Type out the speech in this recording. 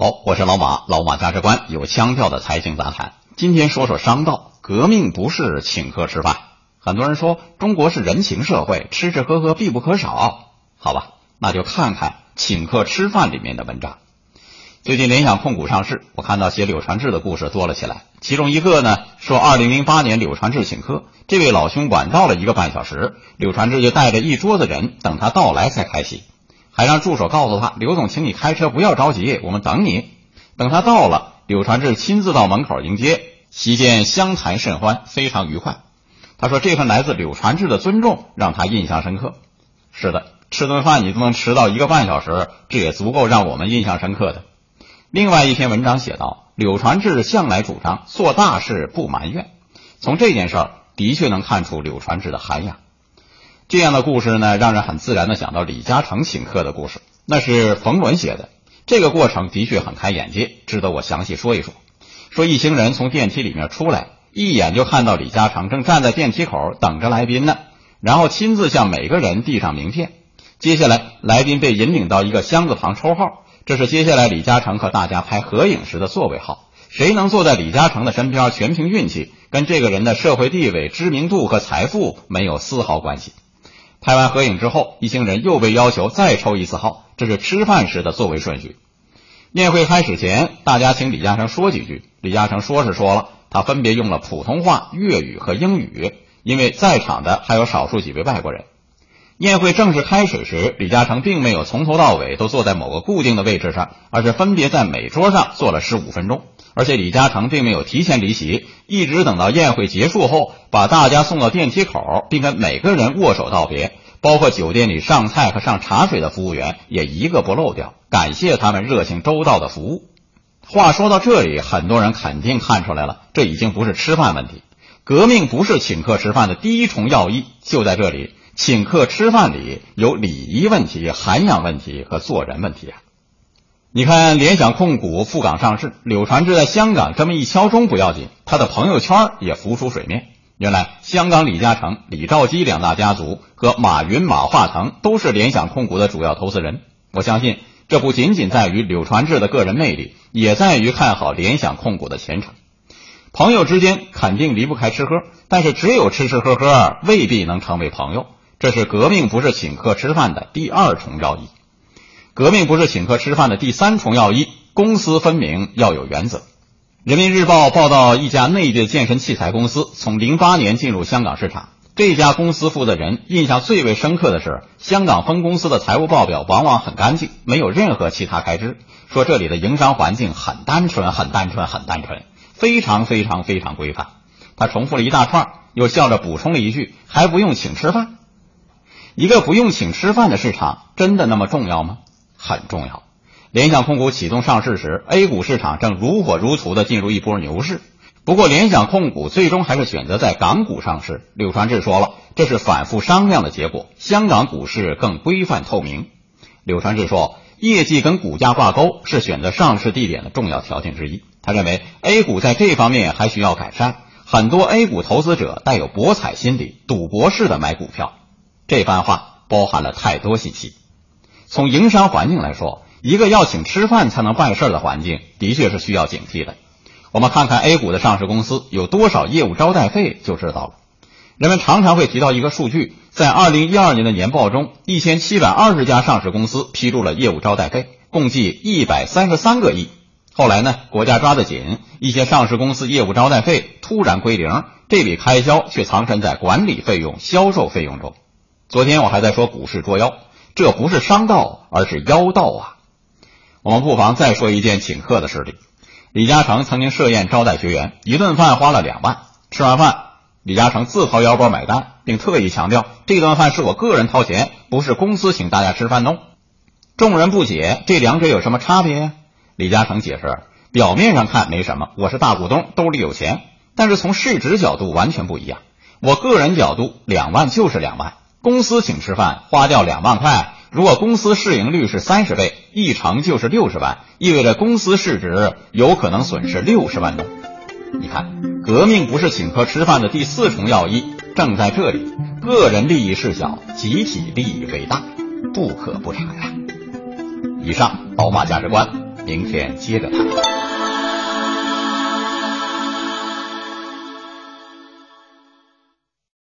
好，我是老马，老马价值观有腔调的财经杂谈。今天说说商道，革命不是请客吃饭。很多人说中国是人情社会，吃吃喝喝必不可少。好吧，那就看看请客吃饭里面的文章。最近联想控股上市，我看到写柳传志的故事多了起来。其中一个呢，说二零零八年柳传志请客，这位老兄晚到了一个半小时，柳传志就带着一桌子人等他到来才开席。还让助手告诉他：“刘总，请你开车，不要着急，我们等你。”等他到了，柳传志亲自到门口迎接，席间相谈甚欢，非常愉快。他说：“这份来自柳传志的尊重让他印象深刻。”是的，吃顿饭你都能迟到一个半小时，这也足够让我们印象深刻的。另外一篇文章写道：“柳传志向来主张做大事不埋怨，从这件事儿的确能看出柳传志的涵养。”这样的故事呢，让人很自然的想到李嘉诚请客的故事，那是冯仑写的。这个过程的确很开眼界，值得我详细说一说。说一行人从电梯里面出来，一眼就看到李嘉诚正站在电梯口等着来宾呢，然后亲自向每个人递上名片。接下来，来宾被引领到一个箱子旁抽号，这是接下来李嘉诚和大家拍合影时的座位号。谁能坐在李嘉诚的身边，全凭运气，跟这个人的社会地位、知名度和财富没有丝毫关系。拍完合影之后，一行人又被要求再抽一次号，这是吃饭时的座位顺序。宴会开始前，大家请李嘉诚说几句。李嘉诚说是说了，他分别用了普通话、粤语和英语，因为在场的还有少数几位外国人。宴会正式开始时，李嘉诚并没有从头到尾都坐在某个固定的位置上，而是分别在每桌上坐了十五分钟。而且李嘉诚并没有提前离席，一直等到宴会结束后，把大家送到电梯口，并跟每个人握手道别，包括酒店里上菜和上茶水的服务员也一个不漏掉，感谢他们热情周到的服务。话说到这里，很多人肯定看出来了，这已经不是吃饭问题。革命不是请客吃饭的第一重要义就在这里。请客吃饭里有礼仪问题、涵养问题和做人问题啊！你看，联想控股赴港上市，柳传志在香港这么一敲钟不要紧，他的朋友圈也浮出水面。原来，香港李嘉诚、李兆基两大家族和马云、马化腾都是联想控股的主要投资人。我相信，这不仅仅在于柳传志的个人魅力，也在于看好联想控股的前程。朋友之间肯定离不开吃喝，但是只有吃吃喝喝未必能成为朋友。这是革命不是请客吃饭的第二重要义，革命不是请客吃饭的第三重要义，公私分明要有原则。人民日报报道，一家内地健身器材公司从零八年进入香港市场，这家公司负责人印象最为深刻的是，香港分公司的财务报表往往很干净，没有任何其他开支。说这里的营商环境很单纯，很单纯，很单纯，非常非常非常规范。他重复了一大串，又笑着补充了一句：“还不用请吃饭。”一个不用请吃饭的市场，真的那么重要吗？很重要。联想控股启动上市时，A 股市场正如火如荼的进入一波牛市。不过，联想控股最终还是选择在港股上市。柳传志说了，这是反复商量的结果。香港股市更规范透明。柳传志说，业绩跟股价挂钩是选择上市地点的重要条件之一。他认为 A 股在这方面还需要改善。很多 A 股投资者带有博彩心理，赌博式的买股票。这番话包含了太多信息。从营商环境来说，一个要请吃饭才能办事的环境，的确是需要警惕的。我们看看 A 股的上市公司有多少业务招待费就知道了。人们常常会提到一个数据，在二零一二年的年报中，一千七百二十家上市公司披露了业务招待费，共计一百三十三个亿。后来呢，国家抓得紧，一些上市公司业务招待费突然归零，这笔开销却藏身在管理费用、销售费用中。昨天我还在说股市捉妖，这不是商道，而是妖道啊！我们不妨再说一件请客的事例。李嘉诚曾经设宴招待学员，一顿饭花了两万。吃完饭，李嘉诚自掏腰包买单，并特意强调这顿饭是我个人掏钱，不是公司请大家吃饭哦。众人不解，这两者有什么差别？李嘉诚解释，表面上看没什么，我是大股东，兜里有钱，但是从市值角度完全不一样。我个人角度，两万就是两万，公司请吃饭花掉两万块，如果公司市盈率是三十倍，一成就是六十万，意味着公司市值有可能损失六十万呢。你看，革命不是请客吃饭的第四重要义，正在这里，个人利益事小，集体利益为大，不可不察呀。以上宝马价值观，明天接着谈。